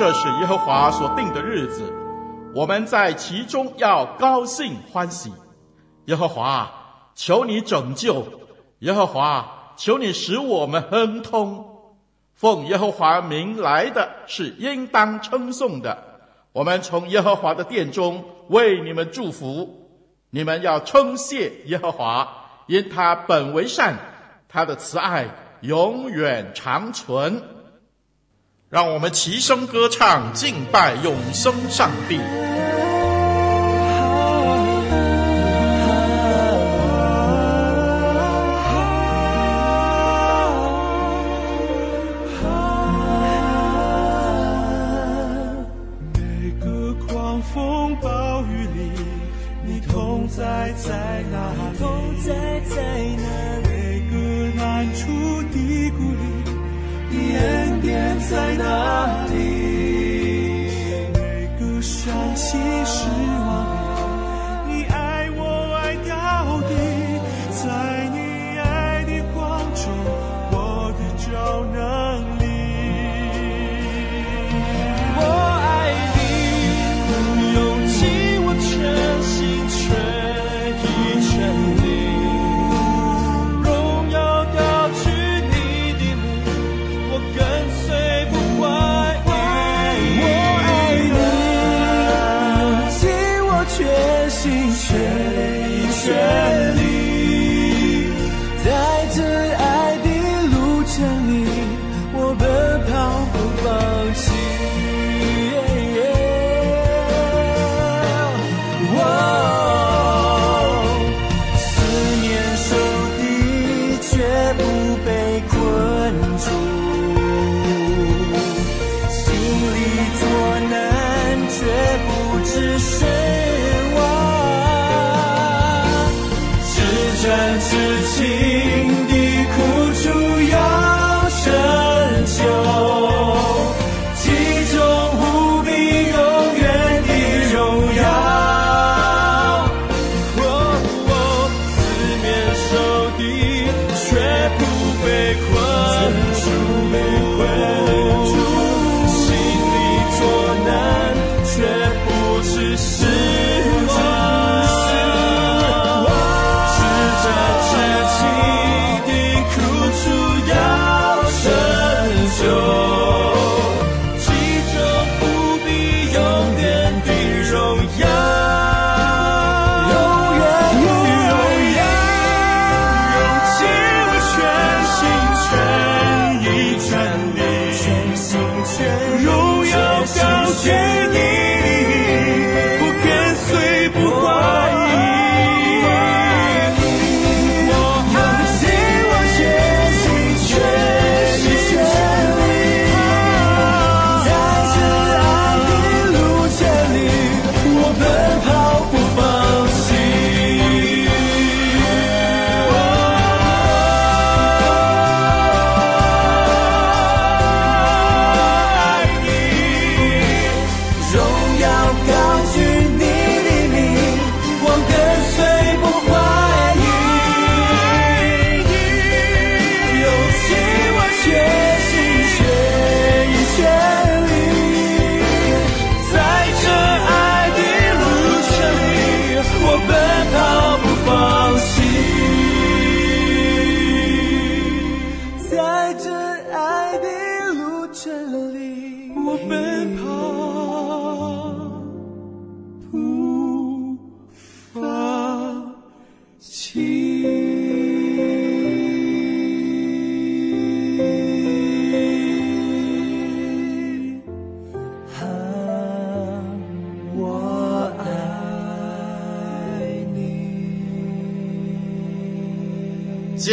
这是耶和华所定的日子我们在其中要高兴欢喜。耶和华求你拯救耶和华求你使我们亨通。奉耶和华名来的是应当称颂的我们从耶和华的殿中为你们祝福。你们要称谢耶和华因他本为善他的慈爱永远长存。让我们齐声歌唱敬拜永生上帝。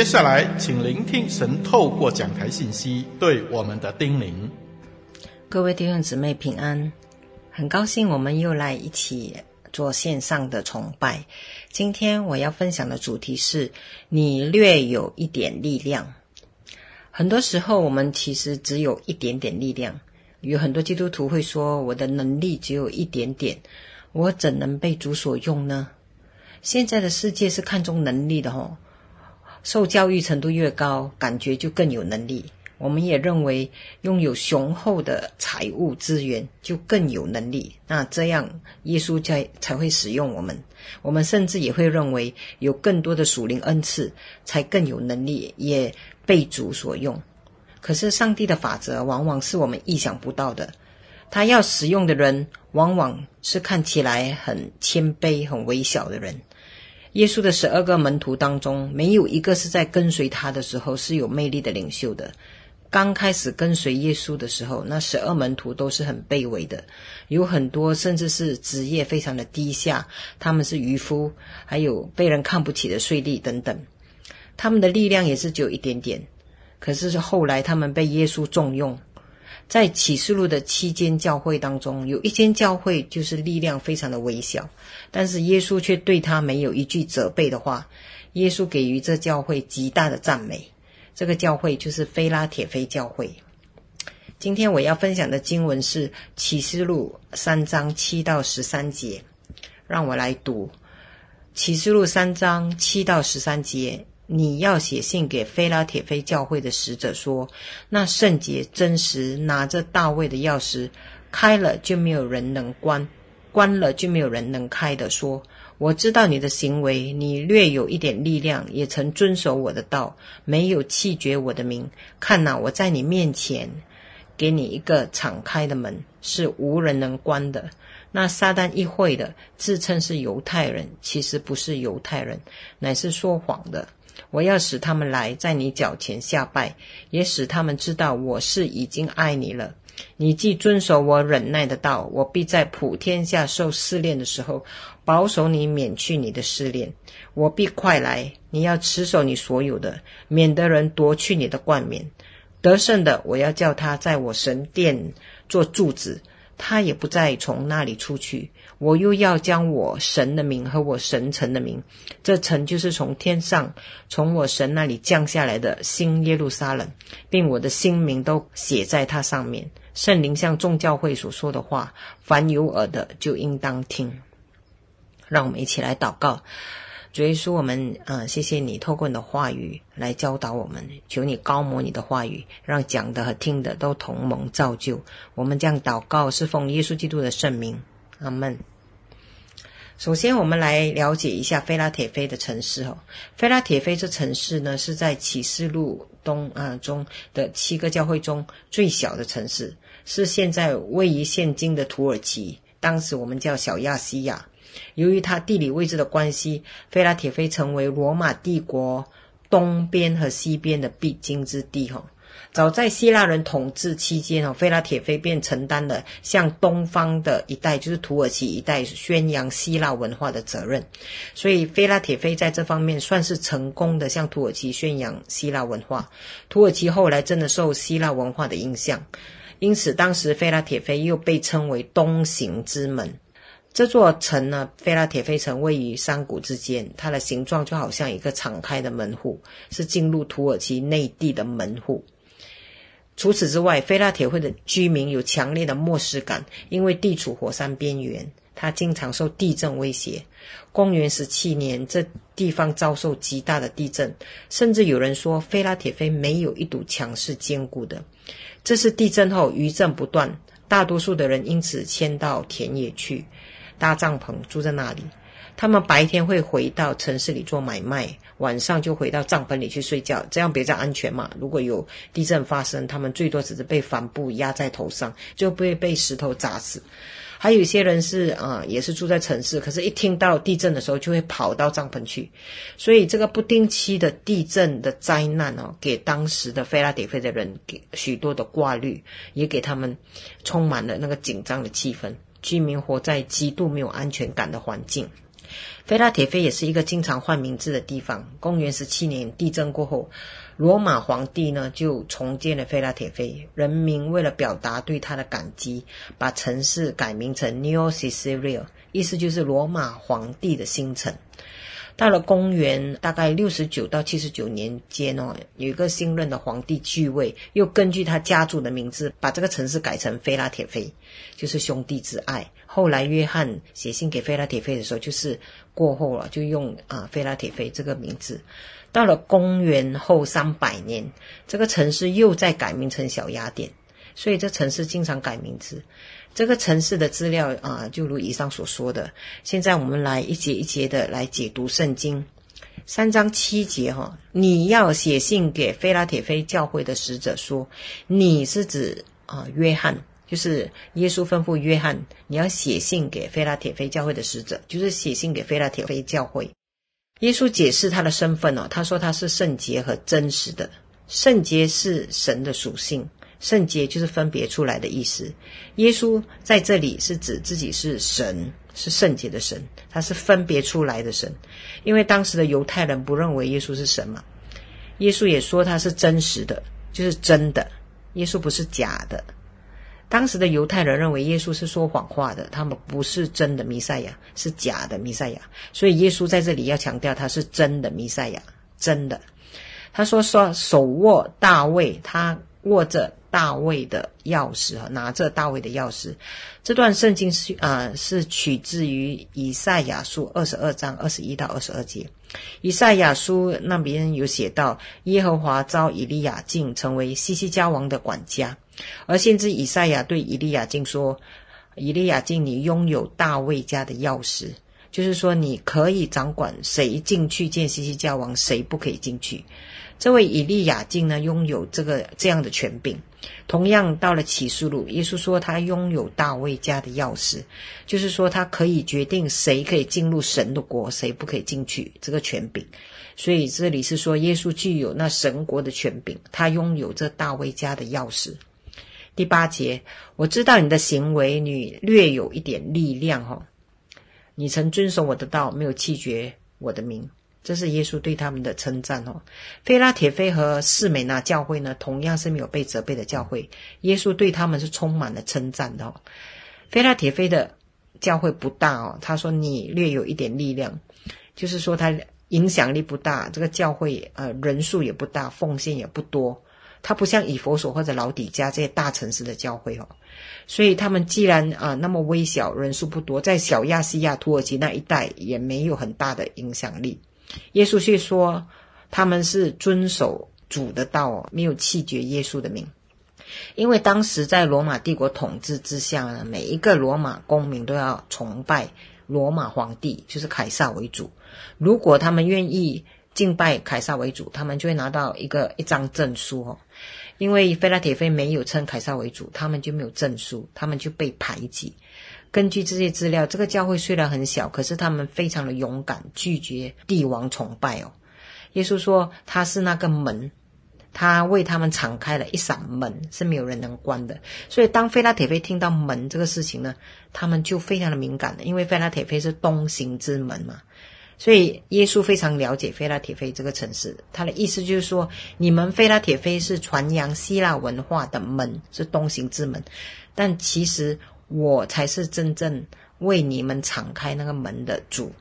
下来，请聆听神透过讲台信息对我们的叮咛。各位弟兄姊妹平安，很高兴我们又来一起做线上的崇拜。今天我要分享的主题是：你略有一点力量。很多时候，我们其实只有一点点力量。有很多基督徒会说：“我的能力只有一点点，我怎能被主所用呢？”现在的世界是看重能力的吼，受教育程度越高，感觉就更有能力。我们也认为拥有雄厚的财务资源就更有能力，那这样耶稣才才会使用我们。我们甚至也会认为有更多的属灵恩赐才更有能力，也被主所用。可是上帝的法则往往是我们意想不到的，他要使用的人往往是看起来很谦卑、很微小的人。耶稣的十二个门徒当中，没有一个是在跟随他的时候是有魅力的领袖的。刚开始跟随耶稣的时候，那十二门徒都是很卑微的，有很多甚至是职业非常的低下，他们是渔夫，还有被人看不起的税吏等等，他们的力量也是只有一点点。可是后来他们被耶稣重用，在启示录的七间教会当中，有一间教会就是力量非常的微小，但是耶稣却对他没有一句责备的话，耶稣给予这教会极大的赞美。这个教会就是菲拉铁非教会。今天我要分享的经文是启示录三章七到十三节，让我来读启示录三章七到十三节。你要写信给菲拉铁非教会的使者说：那圣洁真实拿着大卫的钥匙，开了就没有人能关，关了就没有人能开的说。我知道你的行为，你略有一点力量，也曾遵守我的道，没有弃绝我的名。看哪，我在你面前，给你一个敞开的门，是无人能关的。那撒旦议会的，自称是犹太人，其实不是犹太人，乃是说谎的。我要使他们来，在你脚前下拜，也使他们知道我是已经爱你了。你既遵守我忍耐的道，我必在普天下受试炼的时候，保守你免去你的试炼。我必快来，你要持守你所有的，免得人夺去你的冠冕。得胜的，我要叫他在我神殿做柱子，他也不再从那里出去。我又要将我神的名和我神城的名，这城就是从天上从我神那里降下来的新耶路撒冷，并我的新名都写在它上面。圣灵向众教会所说的话，凡有耳的就应当听。让我们一起来祷告，主耶稣，我们嗯、呃，谢谢你透过你的话语来教导我们，求你高模你的话语，让讲的和听的都同盟造就。我们这样祷告是奉耶稣基督的圣名，阿门。首先，我们来了解一下菲拉铁菲的城市哦。菲拉铁菲这城市呢，是在启示录东啊中的七个教会中最小的城市。是现在位于现今的土耳其，当时我们叫小亚细亚。由于它地理位置的关系，菲拉铁菲成为罗马帝国东边和西边的必经之地。哈，早在希腊人统治期间，哦，菲拉铁非便承担了向东方的一带，就是土耳其一带宣扬希腊文化的责任。所以，菲拉铁非在这方面算是成功的向土耳其宣扬希腊文化。土耳其后来真的受希腊文化的影响。因此，当时菲拉铁非又被称为东行之门。这座城呢，菲拉铁非城位于山谷之间，它的形状就好像一个敞开的门户，是进入土耳其内地的门户。除此之外，菲拉铁会的居民有强烈的漠视感，因为地处火山边缘，它经常受地震威胁。公元十七年，这地方遭受极大的地震，甚至有人说，菲拉铁非没有一堵墙是坚固的。这是地震后余震不断，大多数的人因此迁到田野去搭帐篷住在那里。他们白天会回到城市里做买卖，晚上就回到帐篷里去睡觉，这样比较安全嘛。如果有地震发生，他们最多只是被帆布压在头上，就不会被石头砸死。还有一些人是啊、也是住在城市，可是，一听到地震的时候，就会跑到帐篷去。所以，这个不定期的地震的灾难哦，给当时的菲拉迪菲的人给许多的挂虑，也给他们充满了那个紧张的气氛。居民活在极度没有安全感的环境。菲拉铁菲也是一个经常换名字的地方。公元十七年地震过后，罗马皇帝呢就重建了菲拉铁菲，人民为了表达对他的感激，把城市改名成 New Syria，意思就是罗马皇帝的新城。到了公元大概六十九到七十九年间哦，有一个新任的皇帝继位，又根据他家族的名字，把这个城市改成菲拉铁菲，就是兄弟之爱。后来约翰写信给菲拉铁菲的时候，就是过后了，就用啊菲拉铁菲这个名字。到了公元后三百年，这个城市又再改名成小雅典，所以这城市经常改名字。这个城市的资料啊，就如以上所说的。现在我们来一节一节的来解读圣经，三章七节哈，你要写信给菲拉铁非教会的使者说，你是指啊约翰，就是耶稣吩咐约翰，你要写信给菲拉铁非教会的使者，就是写信给菲拉铁非教会。耶稣解释他的身份哦，他说他是圣洁和真实的，圣洁是神的属性。圣洁就是分别出来的意思。耶稣在这里是指自己是神，是圣洁的神，他是分别出来的神。因为当时的犹太人不认为耶稣是神嘛。耶稣也说他是真实的，就是真的。耶稣不是假的。当时的犹太人认为耶稣是说谎话的，他们不是真的弥赛亚，是假的弥赛亚。所以耶稣在这里要强调他是真的弥赛亚，真的。他说说手握大卫，他握着。大卫的钥匙哈，拿着大卫的钥匙。这段圣经是啊、呃，是取自于以赛亚书二十二章二十一到二十二节。以赛亚书那边有写到，耶和华召以利亚敬成为西西家王的管家，而先知以赛亚对以利亚敬说：“以利亚敬，你拥有大卫家的钥匙，就是说你可以掌管谁进去见西西家王，谁不可以进去。”这位以利亚敬呢，拥有这个这样的权柄。同样，到了启示录，耶稣说他拥有大卫家的钥匙，就是说他可以决定谁可以进入神的国，谁不可以进去这个权柄。所以这里是说，耶稣具有那神国的权柄，他拥有这大卫家的钥匙。第八节，我知道你的行为，你略有一点力量，哈，你曾遵守我的道，没有弃绝我的名。这是耶稣对他们的称赞哦。菲拉铁菲和士美拿教会呢，同样是没有被责备的教会。耶稣对他们是充满了称赞的哦。菲拉铁菲的教会不大哦，他说你略有一点力量，就是说他影响力不大。这个教会呃人数也不大，奉献也不多。他不像以佛所或者老底家这些大城市的教会哦。所以他们既然啊、那么微小，人数不多，在小亚细亚、土耳其那一带也没有很大的影响力。耶稣却说，他们是遵守主的道，没有弃绝耶稣的名。因为当时在罗马帝国统治之下呢，每一个罗马公民都要崇拜罗马皇帝，就是凯撒为主。如果他们愿意敬拜凯撒为主，他们就会拿到一个一张证书哦。因为菲拉铁菲没有称凯撒为主，他们就没有证书，他们就被排挤。根据这些资料，这个教会虽然很小，可是他们非常的勇敢，拒绝帝王崇拜哦。耶稣说他是那个门，他为他们敞开了一扇门，是没有人能关的。所以当菲拉铁菲听到门这个事情呢，他们就非常的敏感了，因为菲拉铁菲是东行之门嘛。所以耶稣非常了解菲拉铁菲这个城市，他的意思就是说，你们菲拉铁菲是传扬希腊文化的门，是东行之门，但其实。我才是真正为你们敞开那个门的主，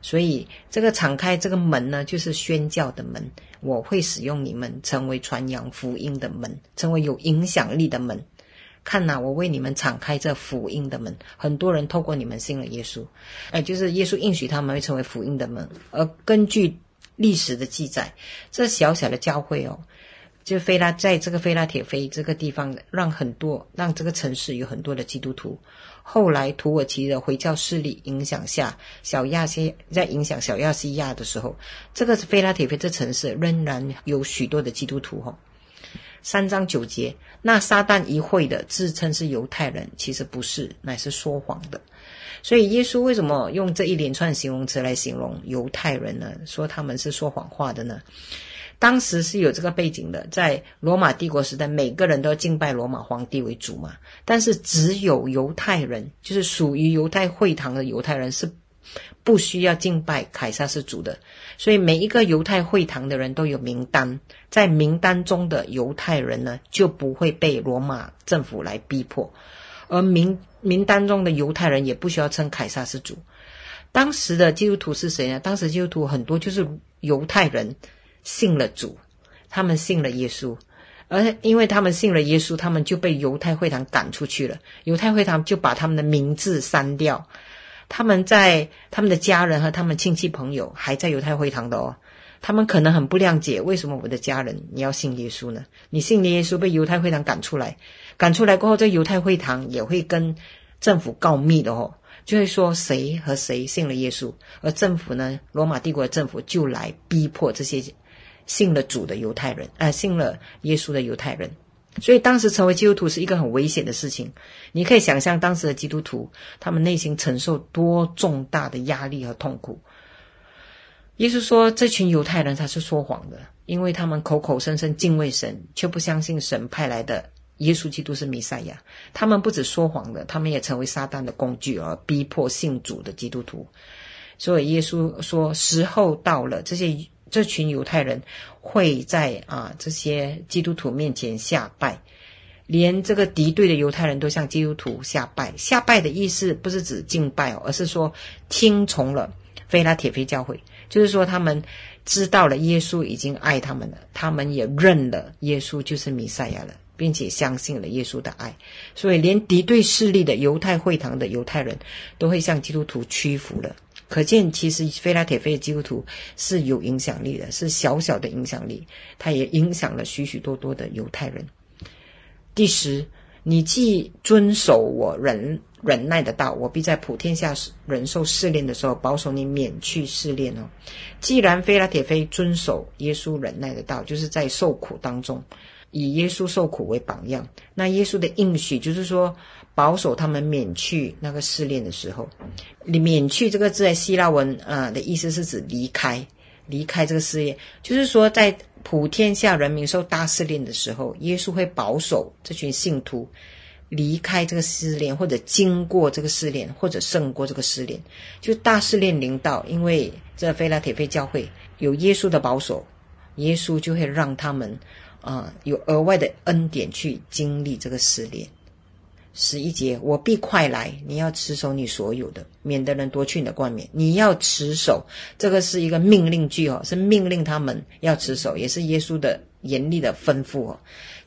所以这个敞开这个门呢，就是宣教的门。我会使用你们成为传扬福音的门，成为有影响力的门。看呐，我为你们敞开这福音的门，很多人透过你们信了耶稣，哎，就是耶稣应许他们会成为福音的门。而根据历史的记载，这小小的教会哦。就菲拉在这个菲拉铁菲这个地方，让很多让这个城市有很多的基督徒。后来土耳其的回教势力影响下，小亚细在影响小亚细亚的时候，这个菲拉铁菲这城市仍然有许多的基督徒。哈，三章九节，那撒旦一会的自称是犹太人，其实不是，乃是说谎的。所以耶稣为什么用这一连串形容词来形容犹太人呢？说他们是说谎话的呢？当时是有这个背景的，在罗马帝国时代，每个人都要敬拜罗马皇帝为主嘛。但是只有犹太人，就是属于犹太会堂的犹太人，是不需要敬拜凯撒是主的。所以每一个犹太会堂的人都有名单，在名单中的犹太人呢，就不会被罗马政府来逼迫，而名名单中的犹太人也不需要称凯撒是主。当时的基督徒是谁呢？当时基督徒很多就是犹太人信了主，他们信了耶稣。而因为他们信了耶稣，他们就被犹太会堂赶出去了。犹太会堂就把他们的名字删掉。他们在他们的家人和他们亲戚朋友还在犹太会堂的哦。他们可能很不谅解，为什么我的家人你要信耶稣呢？你信了耶稣被犹太会堂赶出来，赶出来过后，这犹太会堂也会跟政府告密的哦，就会说谁和谁信了耶稣，而政府呢，罗马帝国的政府就来逼迫这些。信了主的犹太人，啊、信了耶稣的犹太人，所以当时成为基督徒是一个很危险的事情。你可以想象当时的基督徒，他们内心承受多重大的压力和痛苦。耶稣说，这群犹太人他是说谎的，因为他们口口声声敬畏神，却不相信神派来的耶稣基督是弥赛亚。他们不止说谎的，他们也成为撒旦的工具，而逼迫信主的基督徒。所以耶稣说，时候到了，这些。这群犹太人会在啊这些基督徒面前下拜，连这个敌对的犹太人都向基督徒下拜。下拜的意思不是指敬拜哦，而是说听从了非拉铁非教会，就是说他们知道了耶稣已经爱他们了，他们也认了耶稣就是弥赛亚了，并且相信了耶稣的爱。所以连敌对势力的犹太会堂的犹太人都会向基督徒屈服了。可见，其实菲拉铁非的基督徒是有影响力的，是小小的影响力，他也影响了许许多多的犹太人。第十，你既遵守我人忍耐的道，我必在普天下人受试炼的时候保守你免去试炼哦。既然菲拉铁非遵守耶稣忍耐的道，就是在受苦当中以耶稣受苦为榜样，那耶稣的应许就是说。保守他们免去那个试炼的时候，免去这个字在希腊文啊、呃、的意思是指离开，离开这个试炼，就是说在普天下人民受大试炼的时候，耶稣会保守这群信徒离开这个试炼，或者经过这个试炼，或者胜过这个试炼。就大试炼临到，因为这非拉铁非教会有耶稣的保守，耶稣就会让他们啊、有额外的恩典去经历这个试炼。十一节，我必快来，你要持守你所有的，免得人夺去你的冠冕。你要持守，这个是一个命令句哦，是命令他们要持守，也是耶稣的严厉的吩咐哦。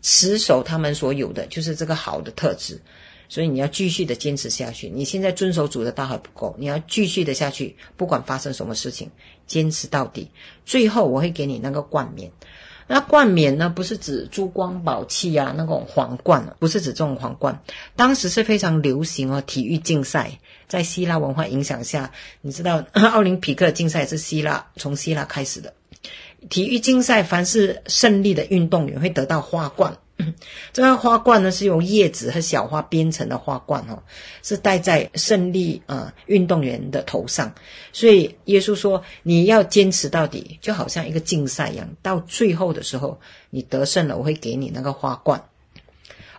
持守他们所有的，就是这个好的特质。所以你要继续的坚持下去。你现在遵守主的道还不够，你要继续的下去，不管发生什么事情，坚持到底。最后我会给你那个冠冕。那冠冕呢，不是指珠光宝气啊，那种皇冠，不是指这种皇冠。当时是非常流行哦，体育竞赛在希腊文化影响下，你知道 奥林匹克竞赛是希腊从希腊开始的。体育竞赛，凡是胜利的运动员会得到花冠。这个花冠呢，是用叶子和小花编成的花冠哦，是戴在胜利啊、呃、运动员的头上。所以耶稣说，你要坚持到底，就好像一个竞赛一样，到最后的时候你得胜了，我会给你那个花冠。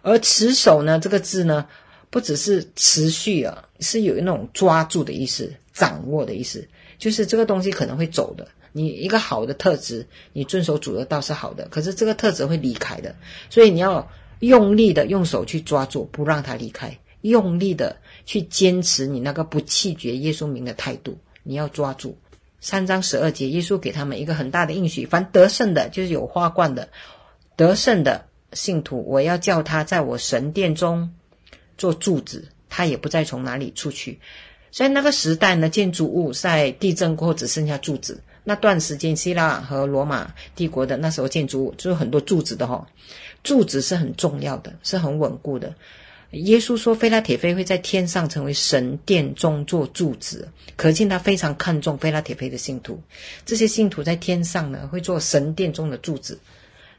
而持守呢，这个字呢，不只是持续啊，是有那种抓住的意思，掌握的意思，就是这个东西可能会走的。你一个好的特质，你遵守主的道是好的，可是这个特质会离开的，所以你要用力的用手去抓住，不让它离开，用力的去坚持你那个不弃绝耶稣名的态度，你要抓住。三章十二节，耶稣给他们一个很大的应许：凡得胜的，就是有花冠的，得胜的信徒，我要叫他在我神殿中做柱子，他也不再从哪里出去。所以那个时代呢，建筑物在地震过后只剩下柱子。那段时间，希腊和罗马帝国的那时候建筑物就是很多柱子的哈，柱子是很重要的，是很稳固的。耶稣说，菲拉铁非会在天上成为神殿中做柱子，可见他非常看重菲拉铁非的信徒。这些信徒在天上呢，会做神殿中的柱子，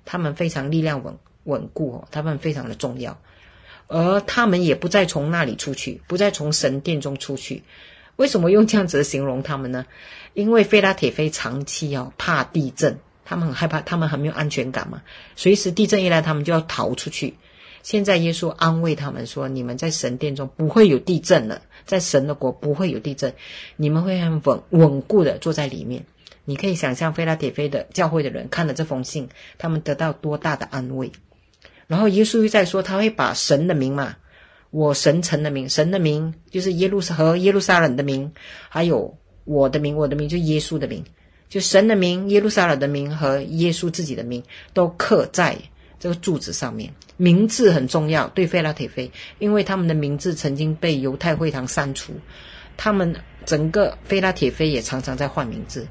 他们非常力量稳稳固哦，他们非常的重要，而他们也不再从那里出去，不再从神殿中出去。为什么用这样子的形容他们呢？因为菲拉铁非长期哦怕地震，他们很害怕，他们很没有安全感嘛。随时地震一来，他们就要逃出去。现在耶稣安慰他们说：“你们在神殿中不会有地震了，在神的国不会有地震，你们会很稳稳固的坐在里面。”你可以想象，菲拉铁非的教会的人看了这封信，他们得到多大的安慰。然后耶稣又在说，他会把神的名嘛，我神城的名，神的名就是耶路和耶路撒冷的名，还有我的名，我的名就耶稣的名，就神的名、耶路撒冷的名和耶稣自己的名都刻在这个柱子上面。名字很重要，对非拉铁非，因为他们的名字曾经被犹太会堂删除，他们整个非拉铁非也常常在换名字。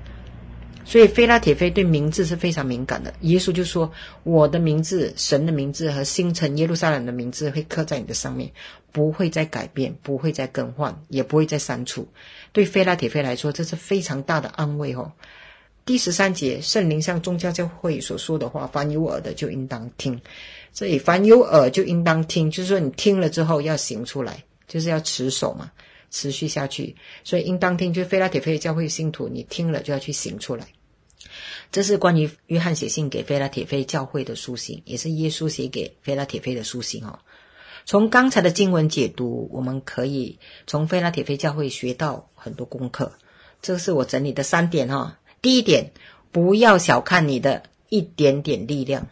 所以，菲拉铁非对名字是非常敏感的。耶稣就说：“我的名字、神的名字和新城耶路撒冷的名字会刻在你的上面，不会再改变，不会再更换，也不会再删除。”对菲拉铁非来说，这是非常大的安慰哦。第十三节，圣灵向宗教教会所说的话，凡有耳的就应当听。所以，凡有耳就应当听，就是说你听了之后要行出来，就是要持守嘛，持续下去。所以，应当听，就是非拉铁非教会信徒，你听了就要去行出来。这是关于约翰写信给菲拉铁非教会的书信，也是耶稣写给菲拉铁非的书信哦。从刚才的经文解读，我们可以从菲拉铁非教会学到很多功课。这是我整理的三点哈。第一点，不要小看你的一点点力量。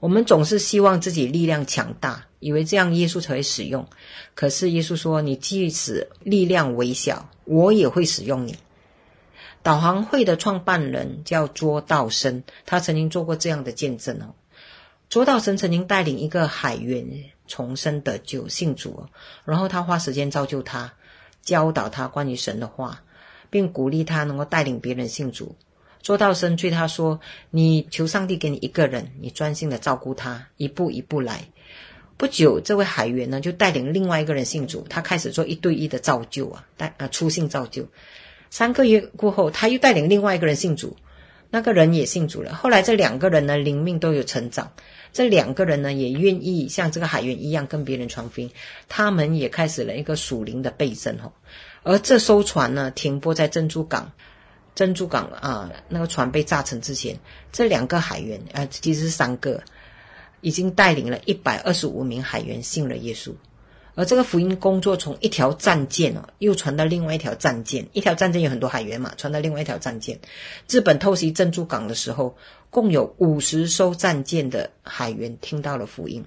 我们总是希望自己力量强大，以为这样耶稣才会使用。可是耶稣说：“你即使力量微小，我也会使用你。”导航会的创办人叫卓道生，他曾经做过这样的见证哦。卓道生曾经带领一个海员重生得救信主，然后他花时间造就他，教导他关于神的话，并鼓励他能够带领别人信主。卓道生对他说：“你求上帝给你一个人，你专心的照顾他，一步一步来。”不久，这位海员呢就带领另外一个人信主，他开始做一对一的造就啊，带啊初信造就。三个月过后，他又带领另外一个人信主，那个人也信主了。后来这两个人呢，灵命都有成长。这两个人呢，也愿意像这个海员一样跟别人传福音。他们也开始了一个属灵的倍增哦。而这艘船呢，停泊在珍珠港，珍珠港啊，那个船被炸沉之前，这两个海员啊，其实是三个，已经带领了一百二十五名海员信了耶稣。而这个福音工作从一条战舰哦，又传到另外一条战舰，一条战舰有很多海员嘛，传到另外一条战舰。日本偷袭珍珠港的时候，共有五十艘战舰的海员听到了福音。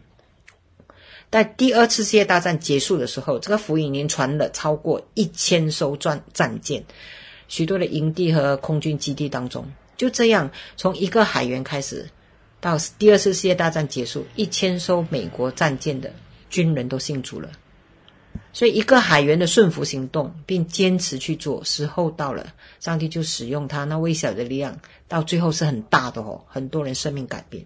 在第二次世界大战结束的时候，这个福音已经传了超过一千艘战战舰，许多的营地和空军基地当中，就这样从一个海员开始，到第二次世界大战结束，一千艘美国战舰的军人都信主了。所以，一个海员的顺服行动，并坚持去做，时候到了，上帝就使用他那微小的力量，到最后是很大的哦，很多人生命改变。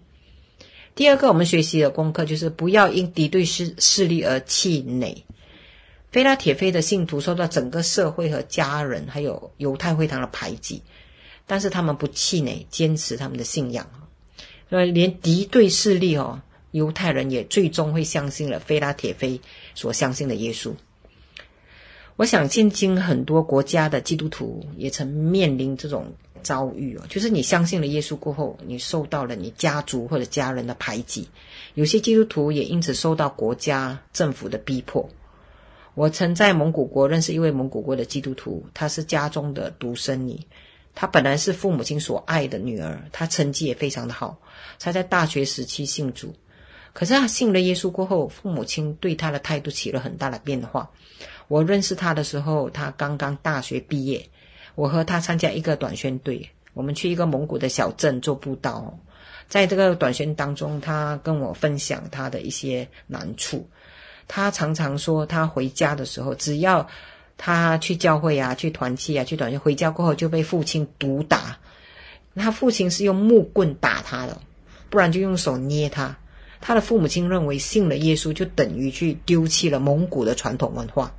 第二个，我们学习的功课就是不要因敌对势势力而气馁。菲拉铁菲的信徒受到整个社会和家人，还有犹太会堂的排挤，但是他们不气馁，坚持他们的信仰。所以，连敌对势力哦。犹太人也最终会相信了菲拉铁非所相信的耶稣。我想，现今很多国家的基督徒也曾面临这种遭遇哦，就是你相信了耶稣过后，你受到了你家族或者家人的排挤，有些基督徒也因此受到国家政府的逼迫。我曾在蒙古国认识一位蒙古国的基督徒，她是家中的独生女，她本来是父母亲所爱的女儿，她成绩也非常的好，她在大学时期信主。可是他信了耶稣过后，父母亲对他的态度起了很大的变化。我认识他的时候，他刚刚大学毕业。我和他参加一个短宣队，我们去一个蒙古的小镇做布道。在这个短宣当中，他跟我分享他的一些难处。他常常说，他回家的时候，只要他去教会啊、去团契啊、去短宣，回家过后就被父亲毒打。他父亲是用木棍打他的，不然就用手捏他。他的父母亲认为信了耶稣就等于去丢弃了蒙古的传统文化，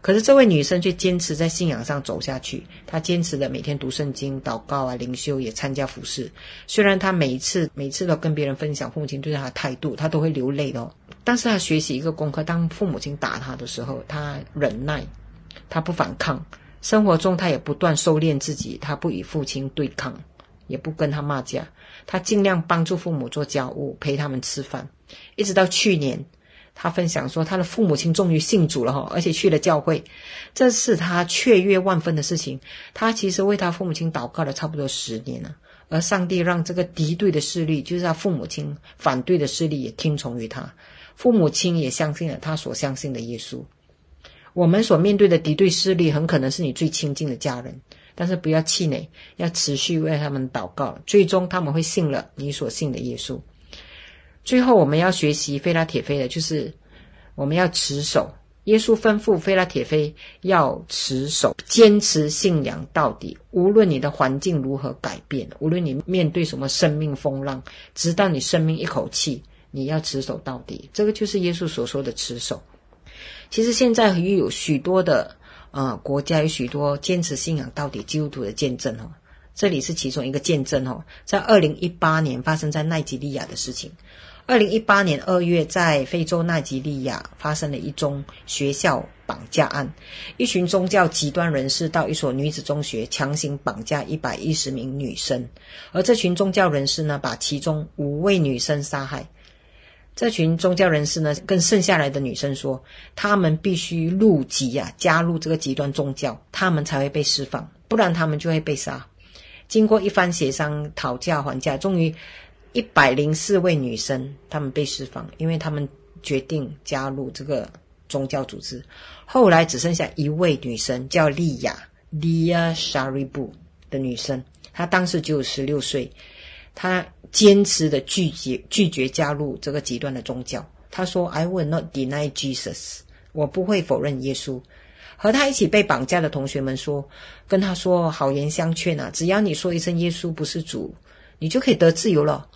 可是这位女生却坚持在信仰上走下去。她坚持的每天读圣经、祷告啊、灵修，也参加服事。虽然她每一次每次都跟别人分享父母亲对她的态度，她都会流泪的哦。但是她学习一个功课：当父母亲打她的时候，她忍耐，她不反抗。生活中，她也不断收敛自己，她不与父亲对抗。也不跟他骂架，他尽量帮助父母做家务，陪他们吃饭。一直到去年，他分享说，他的父母亲终于信主了哈，而且去了教会，这是他雀跃万分的事情。他其实为他父母亲祷告了差不多十年了，而上帝让这个敌对的势力，就是他父母亲反对的势力，也听从于他，父母亲也相信了他所相信的耶稣。我们所面对的敌对势力，很可能是你最亲近的家人。但是不要气馁，要持续为他们祷告，最终他们会信了你所信的耶稣。最后，我们要学习菲拉铁非的，就是我们要持守耶稣吩咐菲拉铁非要持守，坚持信仰到底。无论你的环境如何改变，无论你面对什么生命风浪，直到你生命一口气，你要持守到底。这个就是耶稣所说的持守。其实现在也有许多的。啊、呃，国家有许多坚持信仰到底基督徒的见证哦，这里是其中一个见证哦。在二零一八年发生在奈及利亚的事情，二零一八年二月，在非洲奈及利亚发生了一宗学校绑架案，一群宗教极端人士到一所女子中学强行绑架一百一十名女生，而这群宗教人士呢，把其中五位女生杀害。这群宗教人士呢，跟剩下来的女生说，他们必须入籍呀加入这个极端宗教，他们才会被释放，不然他们就会被杀。经过一番协商、讨价还价，终于一百零四位女生她们被释放，因为他们决定加入这个宗教组织。后来只剩下一位女生，叫利亚利亚沙瑞布的女生，她当时只有十六岁。他坚持的拒绝拒绝加入这个极端的宗教。他说：“I will not deny Jesus，我不会否认耶稣。”和他一起被绑架的同学们说：“跟他说好言相劝啊，只要你说一声耶稣不是主，你就可以得自由了。”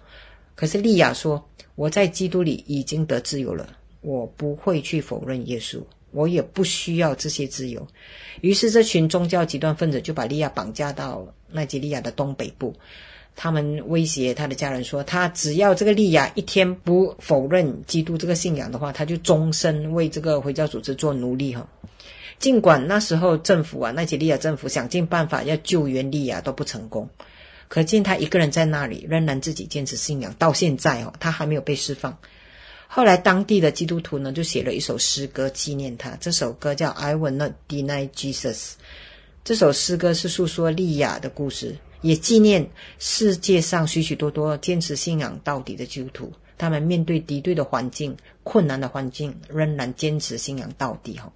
可是利亚说：“我在基督里已经得自由了，我不会去否认耶稣，我也不需要这些自由。”于是这群宗教极端分子就把利亚绑架到奈及利亚的东北部。他们威胁他的家人说，他只要这个利亚一天不否认基督这个信仰的话，他就终身为这个回教组织做奴隶哈。尽管那时候政府啊，奈及利亚政府想尽办法要救援利亚都不成功，可见他一个人在那里仍然自己坚持信仰，到现在哦，他还没有被释放。后来当地的基督徒呢，就写了一首诗歌纪念他，这首歌叫《I Will Not Deny Jesus》。这首诗歌是诉说利亚的故事。也纪念世界上许许多多坚持信仰到底的基督徒，他们面对敌对的环境、困难的环境，仍然坚持信仰到底。哈，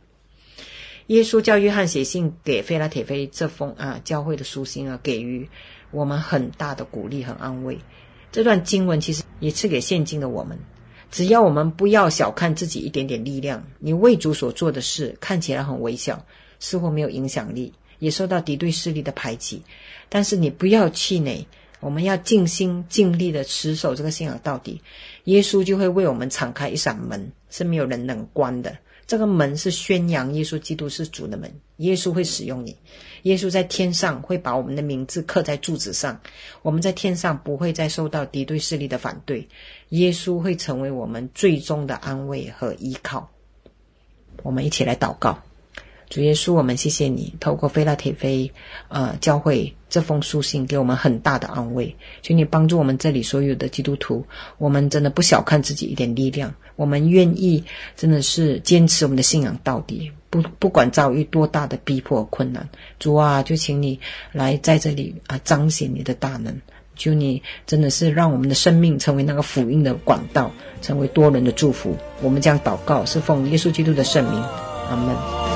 耶稣叫约翰写信给菲拉铁非这封啊教会的书信啊，给予我们很大的鼓励和安慰。这段经文其实也赐给现今的我们，只要我们不要小看自己一点点力量，你为主所做的事看起来很微小，似乎没有影响力。也受到敌对势力的排挤，但是你不要气馁，我们要尽心尽力的持守这个信仰到底，耶稣就会为我们敞开一扇门，是没有人能关的。这个门是宣扬耶稣基督是主的门，耶稣会使用你，耶稣在天上会把我们的名字刻在柱子上，我们在天上不会再受到敌对势力的反对，耶稣会成为我们最终的安慰和依靠。我们一起来祷告。主耶稣，我们谢谢你，透过菲拉铁菲，呃，教会这封书信给我们很大的安慰。请你帮助我们这里所有的基督徒，我们真的不小看自己一点力量，我们愿意真的是坚持我们的信仰到底，不不管遭遇多大的逼迫困难。主啊，就请你来在这里啊彰显你的大能，求你真的是让我们的生命成为那个福音的管道，成为多人的祝福。我们将祷告是奉耶稣基督的圣名，阿门。